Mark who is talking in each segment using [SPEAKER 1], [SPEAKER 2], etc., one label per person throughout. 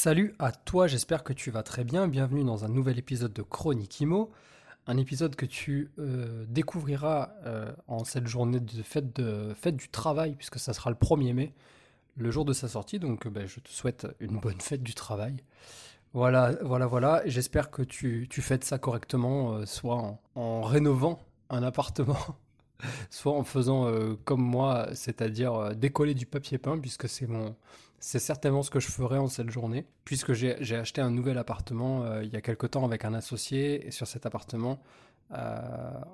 [SPEAKER 1] Salut à toi, j'espère que tu vas très bien. Bienvenue dans un nouvel épisode de Chronique Imo. Un épisode que tu euh, découvriras euh, en cette journée de fête, du travail, puisque ça sera le 1er mai, le jour de sa sortie. Donc euh, ben, je te souhaite une bonne fête du travail. Voilà, voilà, voilà. J'espère que tu, tu, fêtes ça correctement, soit en, rénovant un appartement, soit en faisant comme moi, c'est-à-dire décoller du papier peint, puisque c'est mon c'est certainement ce que je ferai en cette journée, puisque j'ai acheté un nouvel appartement euh, il y a quelque temps avec un associé, et sur cet appartement, euh,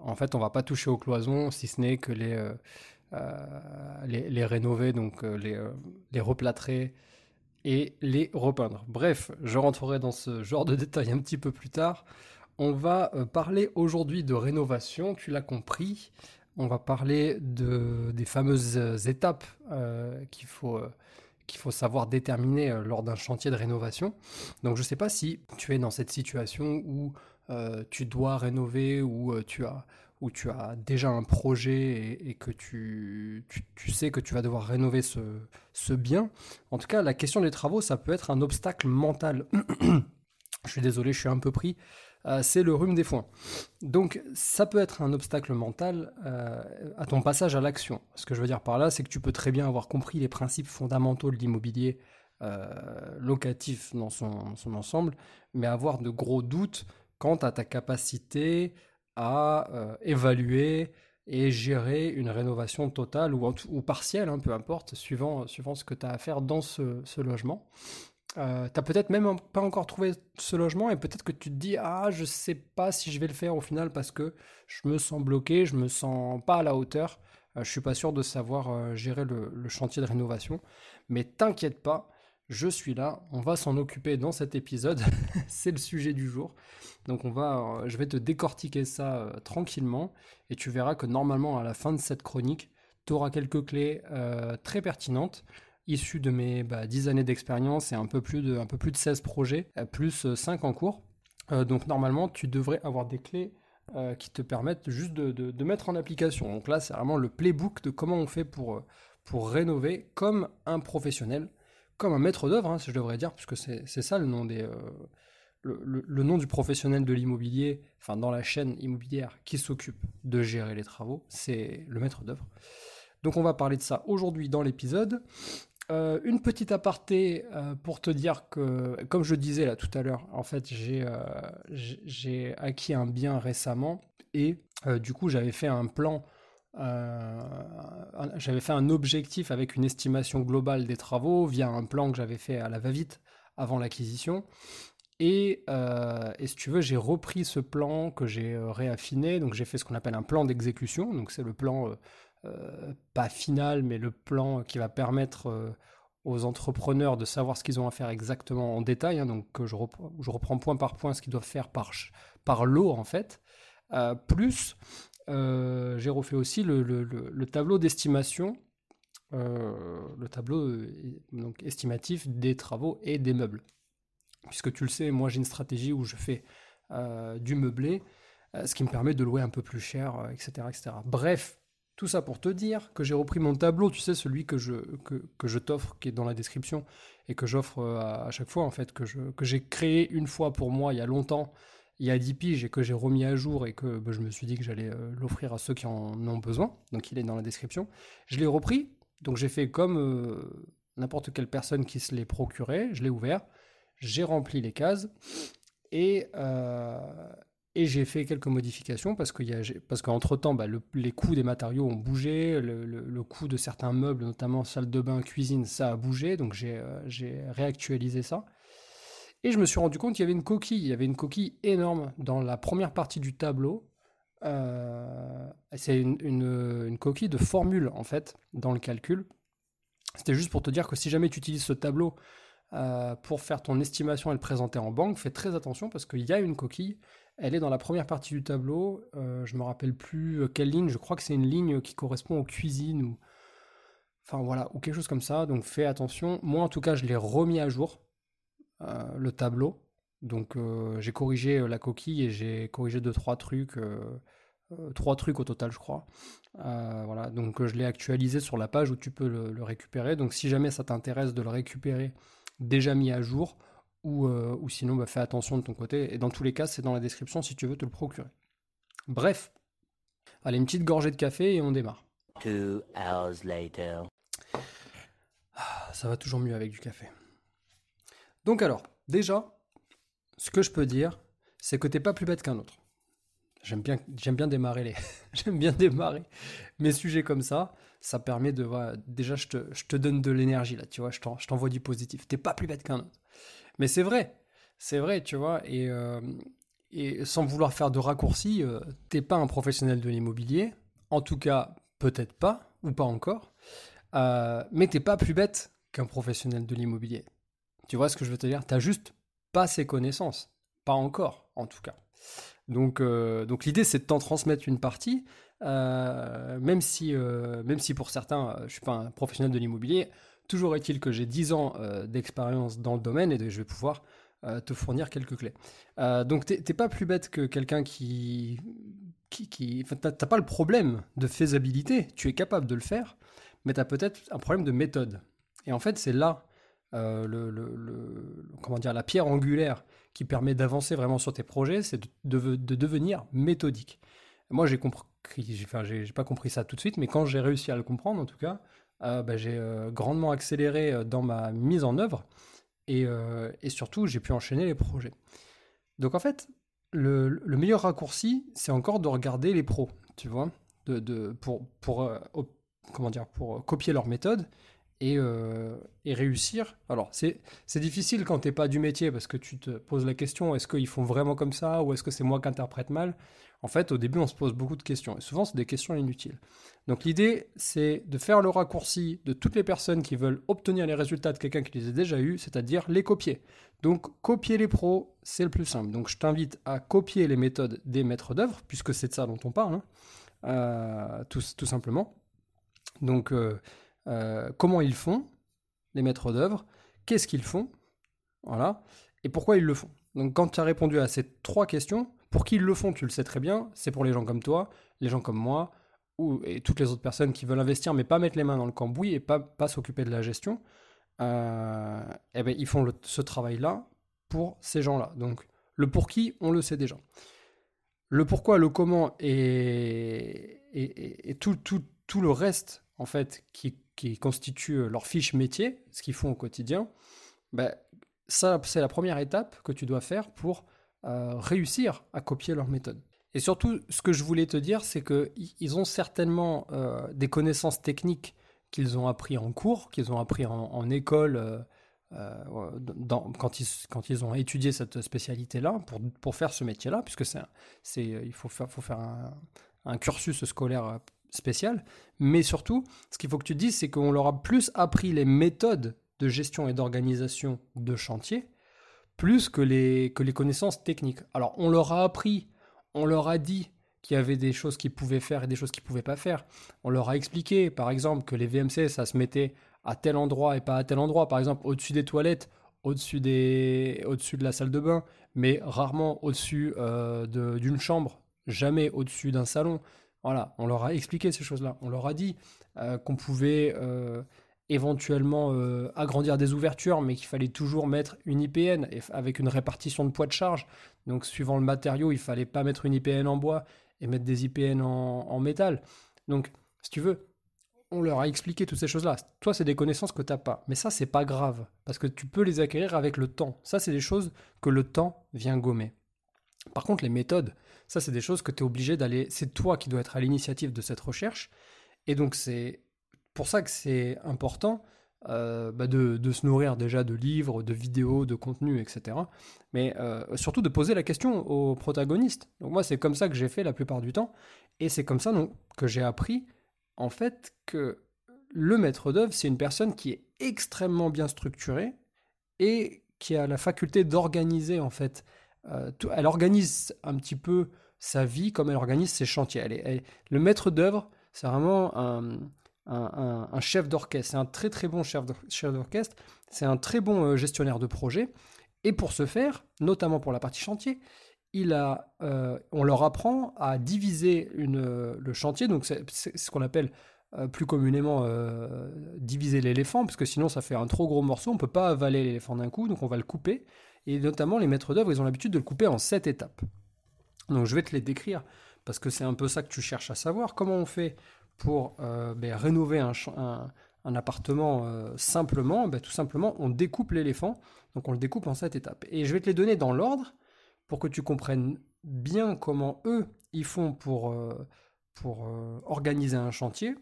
[SPEAKER 1] en fait, on va pas toucher aux cloisons, si ce n'est que les, euh, les, rénover, donc les, les replâtrer et les repeindre. Bref, je rentrerai dans ce genre de détails un petit peu plus tard. On va parler aujourd'hui de rénovation, tu l'as compris. On va parler de, des fameuses étapes qu'il faut qu'il faut savoir déterminer euh, lors d'un chantier de rénovation. Donc je ne sais pas si tu es dans cette situation où euh, tu dois rénover ou euh, tu as où tu as déjà un projet et, que tu, tu, sais que tu vas devoir rénover ce, ce bien. En tout cas, la question des travaux, ça peut être un obstacle mental. je suis désolé, je suis un peu pris. Euh, c'est le rhume des foins. Donc ça peut être un obstacle mental euh, à ton passage à l'action. Ce que je veux dire par là, c'est que tu peux très bien avoir compris les principes fondamentaux de l'immobilier euh, locatif dans son, ensemble, mais avoir de gros doutes quant à ta capacité à évaluer et gérer une rénovation totale ou, ou partielle, hein, peu importe, suivant, suivant ce que tu as à faire dans ce logement. Euh, t'as peut-être même pas encore trouvé ce logement et peut-être que tu te dis ah je sais pas si je vais le faire au final parce que je me sens bloqué, je me sens pas à la hauteur, euh, je suis pas sûr de savoir euh, gérer le, chantier de rénovation. Mais t'inquiète pas, je suis là, on va s'en occuper dans cet épisode, c'est le sujet du jour. Donc on va, je vais te décortiquer ça tranquillement et tu verras que normalement à la fin de cette chronique, tu auras quelques clés très pertinentes issu de mes bah, 10 années d'expérience et un peu, plus de, un peu plus de 16 projets, euh, plus 5 euh, en cours. Euh, donc normalement, tu devrais avoir des clés qui te permettent juste de, de, mettre en application. Donc là, c'est vraiment le playbook de comment on fait pour, pour rénover comme un professionnel, comme un maître d'œuvre, hein, si je devrais dire, puisque c'est ça le nom des... Le, le, nom du professionnel de l'immobilier, enfin dans la chaîne immobilière qui s'occupe de gérer les travaux, c'est le maître d'œuvre. Donc on va parler de ça aujourd'hui dans l'épisode. Euh, une petite aparté euh, pour te dire que, comme je disais là tout à l'heure, en fait, j'ai euh, acquis un bien récemment et du coup, j'avais fait un plan, j'avais fait un objectif avec une estimation globale des travaux via un plan que j'avais fait à la va-vite avant l'acquisition. Et, et, si tu veux, j'ai repris ce plan que j'ai réaffiné. Donc, j'ai fait ce qu'on appelle un plan d'exécution. Donc, c'est le plan pas final, mais le plan qui va permettre euh, aux entrepreneurs de savoir ce qu'ils ont à faire exactement en détail. Hein, donc je, je, reprends point par point ce qu'ils doivent faire par, par lot en fait. Euh, plus j'ai refait aussi le, le, tableau d'estimation, le tableau donc, estimatif des travaux et des meubles. Puisque tu le sais, moi j'ai une stratégie où je fais du meublé, ce qui me permet de louer un peu plus cher, etc., etc. Bref, tout ça pour te dire que j'ai repris mon tableau, tu sais, celui que je, que, je t'offre, qui est dans la description, et que j'offre euh, à, chaque fois, en fait, que, je, que j'ai créé une fois pour moi il y a longtemps, il y a 10 piges, et que j'ai remis à jour, et que bah, je me suis dit que j'allais euh, l'offrir à ceux qui en ont besoin. Donc il est dans la description. Je l'ai repris, donc j'ai fait comme euh, n'importe quelle personne qui se l'est procuré, je l'ai ouvert, j'ai rempli les cases, et, et j'ai fait quelques modifications parce qu'entre temps, bah, les coûts des matériaux ont bougé, le, coût de certains meubles, notamment salle de bain, cuisine, ça a bougé, donc j'ai euh, réactualisé ça. Et je me suis rendu compte qu'il y avait une coquille, il y avait une coquille énorme dans la première partie du tableau. Euh, c'est une, coquille de formule en fait dans le calcul. C'était juste pour te dire que si jamais tu utilises ce tableau pour faire ton estimation et le présenter en banque, fais très attention parce qu'il y a une coquille. Elle est dans la première partie du tableau. je me rappelle plus quelle ligne. Je crois que c'est une ligne qui correspond aux cuisines ou, enfin voilà, ou quelque chose comme ça. Donc fais attention. Moi, en tout cas, je l'ai remis à jour le tableau. Donc j'ai corrigé la coquille et j'ai corrigé deux trois trucs. Euh, trois trucs au total, je crois. Euh, voilà, donc euh, je l'ai actualisé sur la page où tu peux le, récupérer. Donc si jamais ça t'intéresse de le récupérer déjà mis à jour, ou, ou sinon bah, fais attention de ton côté. Et dans tous les cas, c'est dans la description si tu veux te le procurer. Bref, allez, une petite gorgée de café et on démarre. Ah, ça va toujours mieux avec du café. Donc alors, déjà, ce que je peux dire, c'est que t'es pas plus bête qu'un autre. J'aime bien, j'aime bien démarrer les, j'aime bien démarrer mes sujets comme ça. Ça permet de, déjà, je te, donne de l'énergie là, tu vois. Je t'envoie du positif. T'es pas plus bête qu'un autre. Mais c'est vrai, c'est vrai, tu vois. Et, euh, sans vouloir faire de raccourcis, euh, t'es pas un professionnel de l'immobilier. En tout cas, peut-être pas ou pas encore. Euh, mais t'es pas plus bête qu'un professionnel de l'immobilier. Tu vois ce que je veux te dire? T'as juste pas ces connaissances. Pas encore, en tout cas. Donc, euh, donc l'idée, c'est de t'en transmettre une partie, même, si, euh, même si pour certains, je ne suis pas un professionnel de l'immobilier, toujours est-il que j'ai 10 ans d'expérience dans le domaine et je vais pouvoir te fournir quelques clés. donc, tu n'es pas plus bête que quelqu'un qui... qui, qui n'as pas le problème de faisabilité, tu es capable de le faire, mais tu as peut-être un problème de méthode. Et en fait, c'est là le, comment dire, la pierre angulaire qui permet d'avancer vraiment sur tes projets, c'est de, devenir méthodique. Moi, j'ai compris, enfin, j'ai pas compris ça tout de suite, mais quand j'ai réussi à le comprendre, en tout cas, euh, bah, j'ai euh, grandement accéléré euh, dans ma mise en œuvre et, surtout, j'ai pu enchaîner les projets. Donc, en fait, le, meilleur raccourci, c'est encore de regarder les pros, tu vois, de, pour, pour, comment dire, pour copier leur méthode euh, et, réussir. Alors, c'est difficile quand tu n'es pas du métier parce que tu te poses la question est-ce qu'ils font vraiment comme ça ou est-ce que c'est moi qui interprète mal? En fait, au début, on se pose beaucoup de questions et souvent, c'est des questions inutiles. Donc, l'idée, c'est de faire le raccourci de toutes les personnes qui veulent obtenir les résultats de quelqu'un qui les a déjà eus, c'est-à-dire les copier. Donc, copier les pros, c'est le plus simple. Donc, je t'invite à copier les méthodes des maîtres d'œuvre, puisque c'est de ça dont on parle, hein. euh, tout, tout, simplement. Donc, euh, euh, comment ils font, les maîtres d'œuvre, qu'est-ce qu'ils font, voilà, et pourquoi ils le font. Donc quand tu as répondu à ces trois questions, pour qui ils le font, tu le sais très bien, c'est pour les gens comme toi, les gens comme moi, ou, et toutes les autres personnes qui veulent investir mais pas mettre les mains dans le cambouis et pas, s'occuper de la gestion, euh, eh ben, ils font ce travail-là pour ces gens-là. Donc le pour qui, on le sait déjà. Le pourquoi, le comment et, et, tout, tout, tout, le reste en fait qui qui constituent leur fiche métier, ce qu'ils font au quotidien, ben, ça, c'est la première étape que tu dois faire pour euh, réussir à copier leur méthode. Et surtout, ce que je voulais te dire, c'est qu'ils ont certainement euh, des connaissances techniques qu'ils ont appris en cours, qu'ils ont appris en, école, euh, quand, ils, ont étudié cette spécialité-là, pour, faire ce métier-là, puisque c'est, il faut faire, un cursus scolaire spécial. Mais surtout, ce qu'il faut que tu dises, c'est qu'on leur a plus appris les méthodes de gestion et d'organisation de chantier, plus que les, que les connaissances techniques. Alors, on leur a appris, on leur a dit qu'il y avait des choses qu'ils pouvaient faire et des choses qu'ils ne pouvaient pas faire. On leur a expliqué, par exemple, que les VMC, ça se mettait à tel endroit et pas à tel endroit. Par exemple, au-dessus des toilettes, au-dessus, des, au-dessus de la salle de bain, mais rarement au-dessus euh, d'une chambre, jamais au-dessus d'un salon. Voilà, on leur a expliqué ces choses-là. On leur a dit euh, qu'on pouvait euh, éventuellement euh, agrandir des ouvertures, mais qu'il fallait toujours mettre une IPN avec une répartition de poids de charge. Donc, suivant le matériau, il fallait pas mettre une IPN en bois et mettre des IPN en, métal. Donc, si tu veux, on leur a expliqué toutes ces choses-là. Toi, c'est des connaissances que tu n'as pas. Mais ça, c'est pas grave, parce que tu peux les acquérir avec le temps. Ça, c'est des choses que le temps vient gommer. Par contre, les méthodes, ça, c'est des choses que tu es obligé d'aller. C'est toi qui dois être à l'initiative de cette recherche. Et donc, c'est pour ça que c'est important euh, bah, de, se nourrir déjà de livres, de vidéos, de contenus, etc. Mais euh, surtout de poser la question aux protagonistes. Donc, moi, c'est comme ça que j'ai fait la plupart du temps. Et c'est comme ça donc, que j'ai appris, en fait, que le maître d'œuvre, c'est une personne qui est extrêmement bien structurée et qui a la faculté d'organiser en fait. Euh, elle organise un petit peu sa vie comme elle organise ses chantiers. Le maître d'œuvre, c'est vraiment un, chef d'orchestre. C'est un très très bon chef d'orchestre. C'est un très bon euh, gestionnaire de projet. Et pour ce faire, notamment pour la partie chantier, euh, on leur apprend à diviser le chantier. C'est ce qu'on appelle euh, plus communément diviser l'éléphant, parce que sinon ça fait un trop gros morceau. On ne peut pas avaler l'éléphant d'un coup, donc on va le couper. Et notamment les maîtres d'œuvre, ils ont l'habitude de le couper en sept étapes. Donc je vais te les décrire parce que c'est un peu ça que tu cherches à savoir. Comment on fait pour euh, ben, rénover un, appartement euh, simplement? Ben, Tout simplement, on découpe l'éléphant. Donc on le découpe en sept étapes. Et je vais te les donner dans l'ordre pour que tu comprennes bien comment eux, ils font pour, euh, pour organiser un chantier.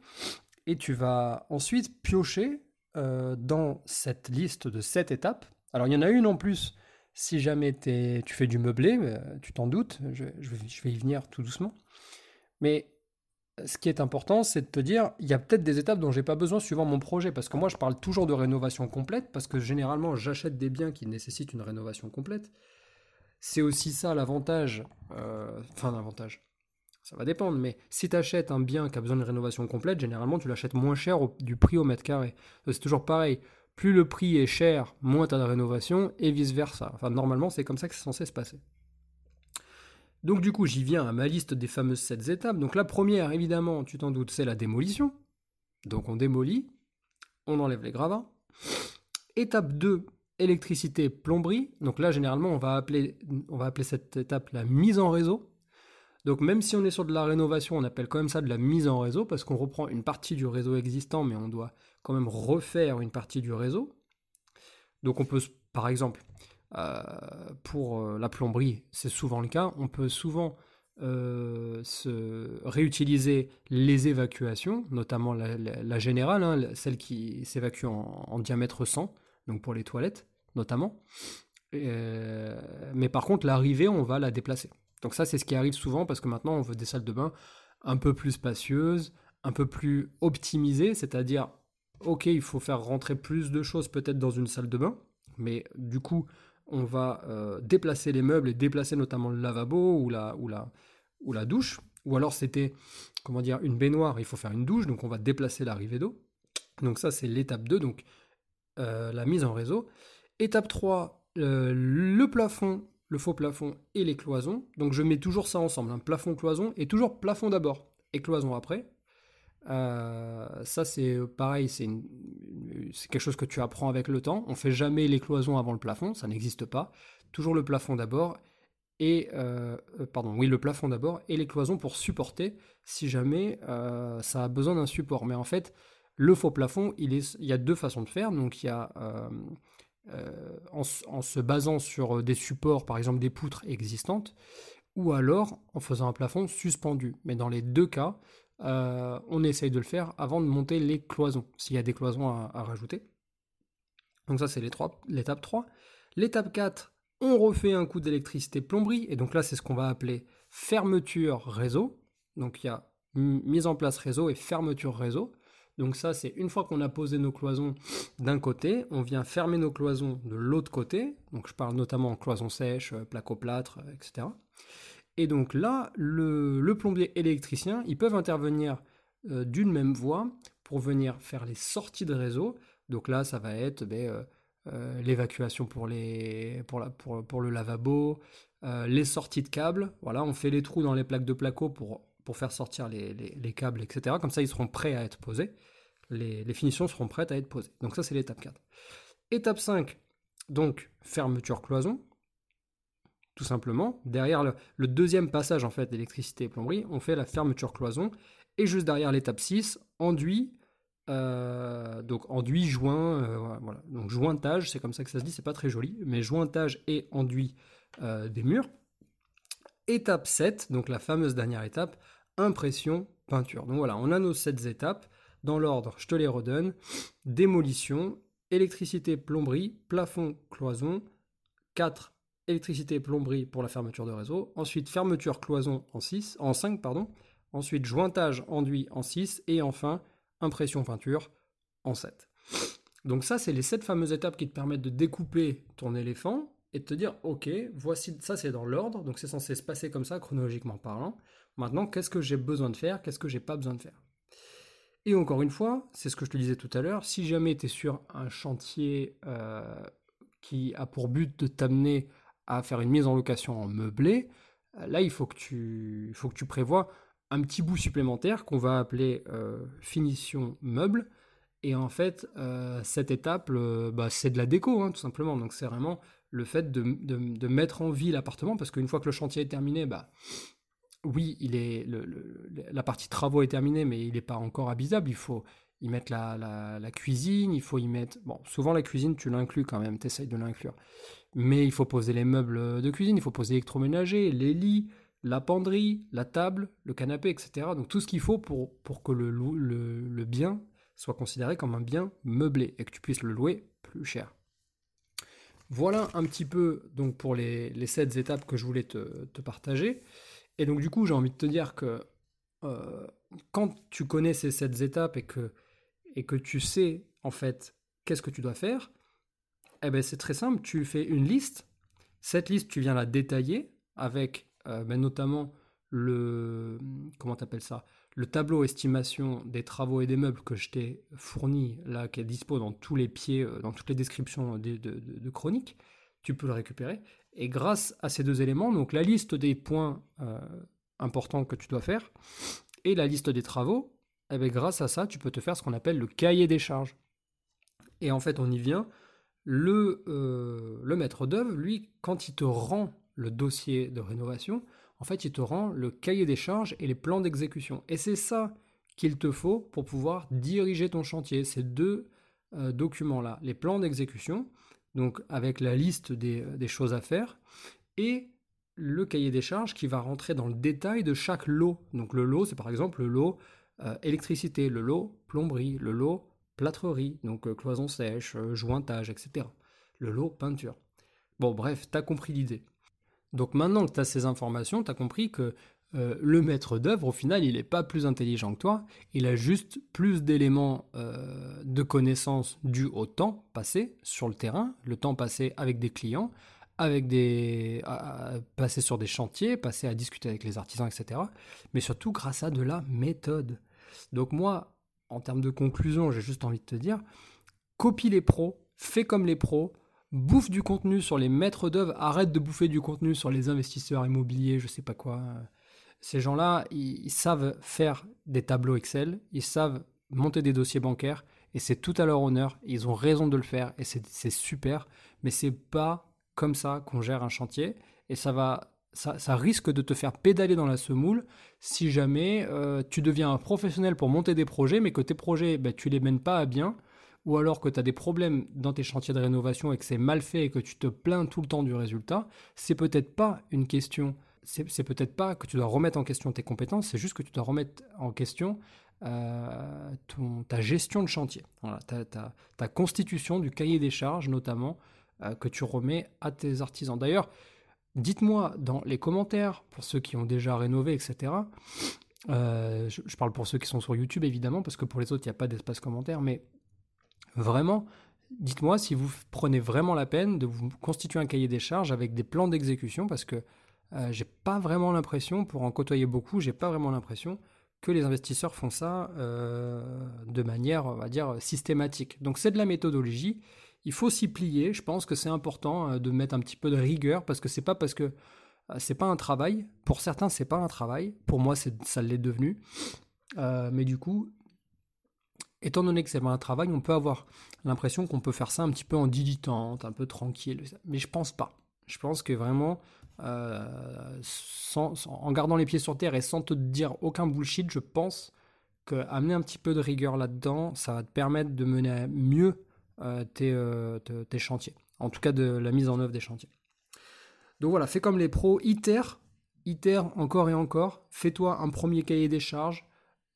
[SPEAKER 1] Et tu vas ensuite piocher dans cette liste de sept étapes. Alors il y en a une en plus si jamais tu fais du meublé, tu t'en doutes, je, je, vais y venir tout doucement. Mais ce qui est important, c'est de te dire, il y a peut-être des étapes dont j'ai pas besoin suivant mon projet, parce que moi je parle toujours de rénovation complète, parce que généralement j'achète des biens qui nécessitent une rénovation complète. C'est aussi ça l'avantage, euh, enfin l'avantage, ça va dépendre, mais si tu achètes un bien qui a besoin de rénovation complète, généralement tu l'achètes moins cher du prix au mètre carré. C'est toujours pareil, plus le prix est cher, moins tu as de rénovation, et vice-versa. Enfin normalement c'est comme ça que c'est censé se passer. Donc du coup, j'y viens à ma liste des fameuses 7 étapes. Donc la première, évidemment, tu t'en doutes, c'est la démolition. Donc on démolit, on enlève les gravats. Étape 2, électricité, plomberie. Donc là, généralement, on va appeler, on va appeler cette étape la mise en réseau. Donc même si on est sur de la rénovation, on appelle quand même ça de la mise en réseau parce qu'on reprend une partie du réseau existant, mais on doit quand même refaire une partie du réseau. Donc on peut, par exemple, euh, pour euh, la plomberie, c'est souvent le cas. On peut souvent euh, se réutiliser les évacuations, notamment la, générale, hein, celle qui s'évacue en, diamètre 100, donc pour les toilettes notamment. mais par contre, l'arrivée, on va la déplacer. Donc ça, c'est ce qui arrive souvent parce que maintenant, on veut des salles de bain un peu plus spacieuses, un peu plus optimisées, c'est-à-dire, ok, il faut faire rentrer plus de choses peut-être dans une salle de bain, mais du coup, on va euh, déplacer les meubles et déplacer notamment le lavabo ou la, ou la, ou la douche. Ou alors c'était, comment dire, une baignoire, il faut faire une douche, donc on va déplacer l'arrivée d'eau. Donc ça c'est l'étape 2, donc euh, la mise en réseau. Étape 3, euh, le plafond, le faux plafond et les cloisons. Donc je mets toujours ça ensemble, un plafond, cloison, et toujours plafond d'abord et cloison après. Euh, ça, c'est pareil, c'est quelque chose que tu apprends avec le temps. On fait jamais les cloisons avant le plafond, ça n'existe pas. Toujours le plafond d'abord, et euh, euh, pardon, oui, le plafond d'abord, et les cloisons pour supporter si jamais ça a besoin d'un support. Mais en fait, le faux plafond, il, il y a deux façons de faire. Donc, il y a en, en, se basant sur des supports, par exemple des poutres existantes, ou alors en faisant un plafond suspendu. Mais dans les deux cas, euh, on essaye de le faire avant de monter les cloisons, s'il y a des cloisons à, rajouter. Donc ça c'est l'étape 3. L'étape 4, on refait un coup d'électricité plomberie, et donc là c'est ce qu'on va appeler fermeture réseau. Donc il y a mise en place réseau et fermeture réseau. Donc ça c'est une fois qu'on a posé nos cloisons d'un côté, on vient fermer nos cloisons de l'autre côté. Donc je parle notamment en cloison sèche, placo-plâtre, etc. Et donc là, le, plombier électricien, ils peuvent intervenir euh, d'une même voie pour venir faire les sorties de réseau. Donc là, ça va être ben, euh, euh, l'évacuation pour, pour, pour, le lavabo, les sorties de câbles. Voilà, on fait les trous dans les plaques de placo pour, pour faire sortir les, les, câbles, etc. Comme ça, ils seront prêts à être posés. Les, finitions seront prêtes à être posées. Donc ça, c'est l'étape 4. Étape 5, donc fermeture cloison tout simplement. Derrière le, deuxième passage en fait d'électricité et plomberie, on fait la fermeture cloison. Et juste derrière l'étape 6, enduit, euh, donc enduit, joint, euh, voilà. Donc jointage, c'est comme ça que ça se dit, c'est pas très joli, mais jointage et enduit euh, des murs. Étape 7, donc la fameuse dernière étape, impression, peinture. Donc voilà, on a nos 7 étapes. Dans l'ordre, je te les redonne. Démolition, électricité, plomberie, plafond, cloison, 4 électricité plomberie pour la fermeture de réseau, ensuite fermeture cloison en 6, en 5 pardon, ensuite jointage enduit en 6 et enfin impression peinture en 7. Donc ça, c'est les sept fameuses étapes qui te permettent de découper ton éléphant et de te dire, ok, voici, ça c'est dans l'ordre, donc c'est censé se passer comme ça, chronologiquement parlant. Maintenant, qu'est-ce que j'ai besoin de faire, qu'est-ce que j'ai pas besoin de faire? Et encore une fois, c'est ce que je te disais tout à l'heure, si jamais tu es sur un chantier euh, qui a pour but de t'amener à faire une mise en location en meublé, euh, là, il faut que tu, faut que tu prévois un petit bout supplémentaire qu'on va appeler euh, finition meuble. Et en fait, cette étape, bah, c'est de la déco, hein, tout simplement. Donc c'est vraiment le fait de, mettre en vie l'appartement, parce qu'une fois que le chantier est terminé, bah, oui, il est, la partie travaux est terminée, mais il n'est pas encore habitable. Il faut y mettre la, cuisine, il faut y mettre... Bon, souvent la cuisine, tu l'inclus quand même, tu essayes de l'inclure. Mais il faut poser les meubles de cuisine, il faut poser l'électroménager, les lits, la penderie, la table, le canapé, etc. Donc tout ce qu'il faut pour, que le bien soit considéré comme un bien meublé et que tu puisses le louer plus cher. Voilà un petit peu donc pour les, les sept étapes que je voulais te, partager. Et donc du coup, j'ai envie de te dire que euh, quand tu connais ces sept étapes et que, et que tu sais en fait qu'est-ce que tu dois faire, eh ben c'est très simple, tu fais une liste. Cette liste, tu viens la détailler avec euh, ben, notamment le comment t'appelles ça? Le tableau estimation des travaux et des meubles que je t'ai fourni, là, qui est dispo dans tous les pieds, euh, dans toutes les descriptions de, chroniques, tu peux le récupérer. Et grâce à ces deux éléments, donc la liste des points euh, importants que tu dois faire et la liste des travaux, eh bien, grâce à ça, tu peux te faire ce qu'on appelle le cahier des charges. Et en fait, on y vient. Le, euh, le maître d'œuvre, lui, quand il te rend le dossier de rénovation, en fait, il te rend le cahier des charges et les plans d'exécution. Et c'est ça qu'il te faut pour pouvoir diriger ton chantier, ces deux euh, documents-là. Les plans d'exécution, donc avec la liste des, choses à faire, et le cahier des charges qui va rentrer dans le détail de chaque lot. Donc le lot, c'est par exemple le lot euh, électricité, le lot plomberie, le lot plâtrerie, donc euh, cloison sèche, jointage, etc. Le lot peinture. Bon, bref, t'as compris l'idée. Donc maintenant que tu as ces informations, tu as compris que euh, le maître d'œuvre, au final, il n'est pas plus intelligent que toi, il a juste plus d'éléments euh, de connaissances dus au temps passé sur le terrain, le temps passé avec des clients, avec des passé sur des chantiers, passé à discuter avec les artisans, etc. Mais surtout grâce à de la méthode. Donc moi, en termes de conclusion, j'ai juste envie de te dire, copie les pros, fais comme les pros, bouffe du contenu sur les maîtres d'œuvre, arrête de bouffer du contenu sur les investisseurs immobiliers, je sais pas quoi. Ces gens-là, ils, savent faire des tableaux Excel, ils savent monter des dossiers bancaires, et c'est tout à leur honneur, ils ont raison de le faire, et c'est super, mais c'est pas comme ça qu'on gère un chantier, et ça va ça, risque de te faire pédaler dans la semoule si jamais euh, tu deviens un professionnel pour monter des projets, mais que tes projets, ben, tu les mènes pas à bien, ou alors que tu as des problèmes dans tes chantiers de rénovation et que c'est mal fait et que tu te plains tout le temps du résultat, c'est peut-être pas une question, c'est peut-être pas que tu dois remettre en question tes compétences, c'est juste que tu dois remettre en question euh, ta gestion de chantier, ta, constitution du cahier des charges notamment euh, que tu remets à tes artisans. D'ailleurs, dites-moi dans les commentaires, pour ceux qui ont déjà rénové, etc., euh, je, je, parle pour ceux qui sont sur YouTube évidemment, parce que pour les autres, il n'y a pas d'espace commentaire, mais Vraiment, dites-moi si vous prenez vraiment la peine de vous constituer un cahier des charges avec des plans d'exécution parce que euh, j'ai pas vraiment l'impression, pour en côtoyer beaucoup, j'ai pas vraiment l'impression que les investisseurs font ça euh, de manière, on va dire, systématique. Donc c'est de la méthodologie. Il faut s'y plier. Je pense que c'est important euh, de mettre un petit peu de rigueur parce que c'est pas parce que c'est pas un travail. Pour certains, c'est pas un travail. Pour moi, ça l'est devenu. mais du coup, étant donné que c'est un travail, on peut avoir l'impression qu'on peut faire ça un petit peu en dilettante, un peu tranquille. Mais je pense pas. Je pense que vraiment, euh, en gardant les pieds sur terre et sans te dire aucun bullshit, je pense qu'amener un petit peu de rigueur là-dedans, ça va te permettre de mener mieux euh, euh, tes, chantiers. En tout cas, de la mise en œuvre des chantiers. Donc voilà, fais comme les pros, iter, iter encore et encore. Fais-toi un premier cahier des charges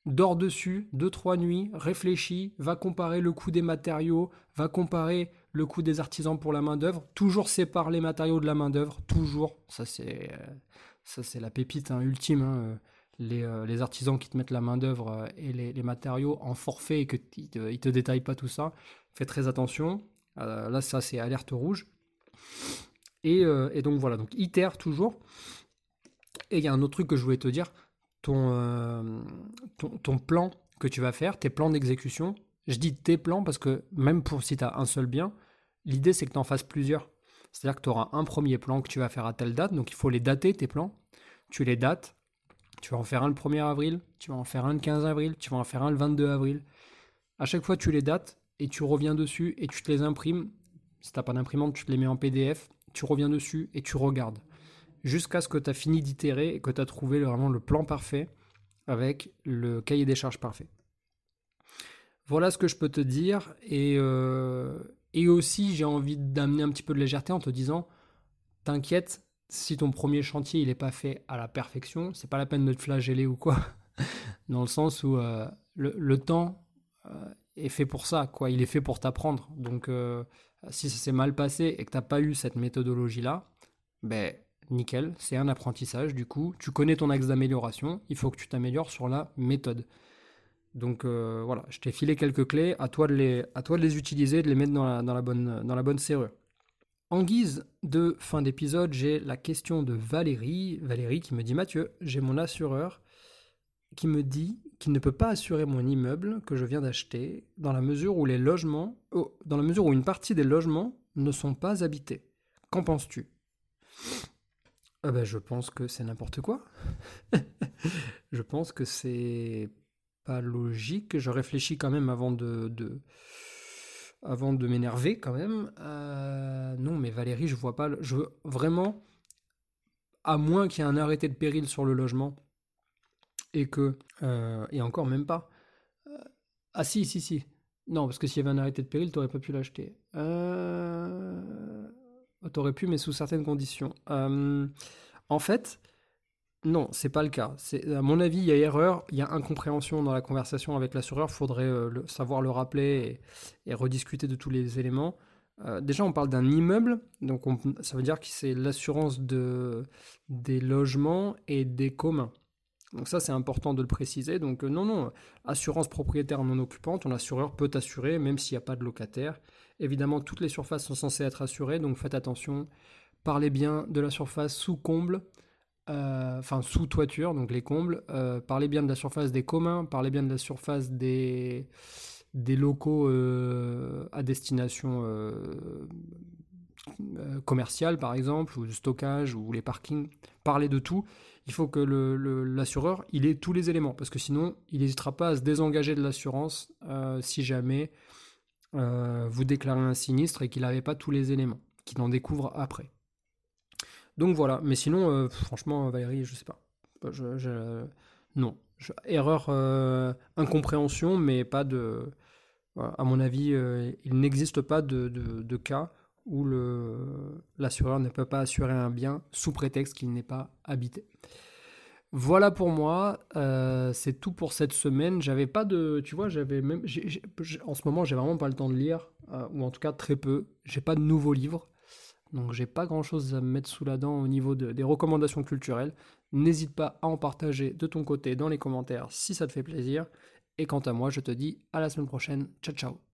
[SPEAKER 1] dors dessus, deux, trois nuits, réfléchis, va comparer le coût des matériaux, va comparer le coût des artisans pour la main-d'œuvre, toujours sépare les matériaux de la main-d'œuvre, toujours. Ça, c'est, euh, ça, c'est la pépite hein, ultime. Hein, les, euh, les, artisans qui te mettent la main-d'œuvre euh, et les, matériaux en forfait et qu'ils te, te détaillent pas tout ça. Fais très attention. là, ça, c'est alerte rouge. Et, et, donc voilà, donc itère toujours. Et il y a un autre truc que je voulais te dire. Ton, ton, plan que tu vas faire, tes plans d'exécution, je dis tes plans parce que même pour si tu as un seul bien, l'idée c'est que tu en fasses plusieurs. C'est-à-dire que tu auras un premier plan que tu vas faire à telle date, donc il faut les dater tes plans. Tu les dates, tu vas en faire un le 1er avril, tu vas en faire un le 15 avril, tu vas en faire un le 22 avril. À chaque fois tu les dates et tu reviens dessus et tu te les imprimes. Si tu n'as pas d'imprimante, tu te les mets en PDF, tu reviens dessus et tu regardes. Jusqu'à ce que tu as fini d'itérer et que tu as trouvé vraiment le plan parfait avec le cahier des charges parfait. Voilà ce que je peux te dire. Et, euh, et aussi, j'ai envie d'amener un petit peu de légèreté en te disant T'inquiète, si ton premier chantier il n'est pas fait à la perfection, c'est pas la peine de te flageller ou quoi. Dans le sens où euh, le, temps euh, est fait pour ça, quoi. Il est fait pour t'apprendre. Donc, si ça s'est mal passé et que tu n'as pas eu cette méthodologie-là, ben nickel, c'est un apprentissage. Du coup, tu connais ton axe d'amélioration. Il faut que tu t'améliores sur la méthode. Donc euh, voilà, je t'ai filé quelques clés, à toi de les, utiliser, de les mettre dans la, bonne, dans la bonne serrure. En guise de fin d'épisode, j'ai la question de Valérie. Valérie qui me dit Mathieu, j'ai mon assureur qui me dit qu'il ne peut pas assurer mon immeuble que je viens d'acheter dans la mesure où les logements, oh, dans la mesure où une partie des logements ne sont pas habités. Qu'en penses-tu? Ah ben, je pense que c'est n'importe quoi. je pense que c'est pas logique. Je réfléchis quand même avant de, avant de m'énerver quand même. Euh, non, mais Valérie, je vois pas. Je veux vraiment, à moins qu'il y ait un arrêté de péril sur le logement et que euh, et encore même pas. Euh, ah si, si, si. Non, parce que s'il y avait un arrêté de péril, t'aurais pas pu l'acheter. Euh... T'aurais pu, mais sous certaines conditions. en fait, non, c'est pas le cas. À mon avis, il y a erreur, il y a incompréhension dans la conversation avec l'assureur. Il faudrait euh, savoir le rappeler et, rediscuter de tous les éléments. Euh, déjà, on parle d'un immeuble, donc ça veut dire que c'est l'assurance de, des logements et des communs. Donc ça, c'est important de le préciser. Donc euh, non, non, assurance propriétaire non occupante, ton assureur peut assurer même s'il n'y a pas de locataire. Évidemment, toutes les surfaces sont censées être assurées, donc faites attention. Parlez bien de la surface sous comble. Euh, enfin sous toiture, donc les combles, euh, parlez bien de la surface des communs, parlez bien de la surface des, des locaux euh, à destination commerciale par exemple, ou de stockage, ou les parkings, parlez de tout. Il faut que l'assureur, il ait tous les éléments, parce que sinon, il n'hésitera pas à se désengager de l'assurance si jamais vous déclarez un sinistre et qu'il n'avait pas tous les éléments, qu'il en découvre après. Donc voilà, mais sinon, euh, franchement, Valérie, je sais pas. non. erreur, euh, incompréhension, mais pas de. à mon avis, euh, il n'existe pas de, cas où l'assureur ne peut pas assurer un bien sous prétexte qu'il n'est pas habité. Voilà pour moi, c'est tout pour cette semaine. J'avais pas de, tu vois, j'avais même, en ce moment, j'ai vraiment pas le temps de lire, ou en tout cas très peu. J'ai pas de nouveaux livres. Donc j'ai pas grand chose à me mettre sous la dent au niveau des recommandations culturelles. N'hésite pas à en partager de ton côté dans les commentaires si ça te fait plaisir. Et quant à moi, je te dis à la semaine prochaine. Ciao ciao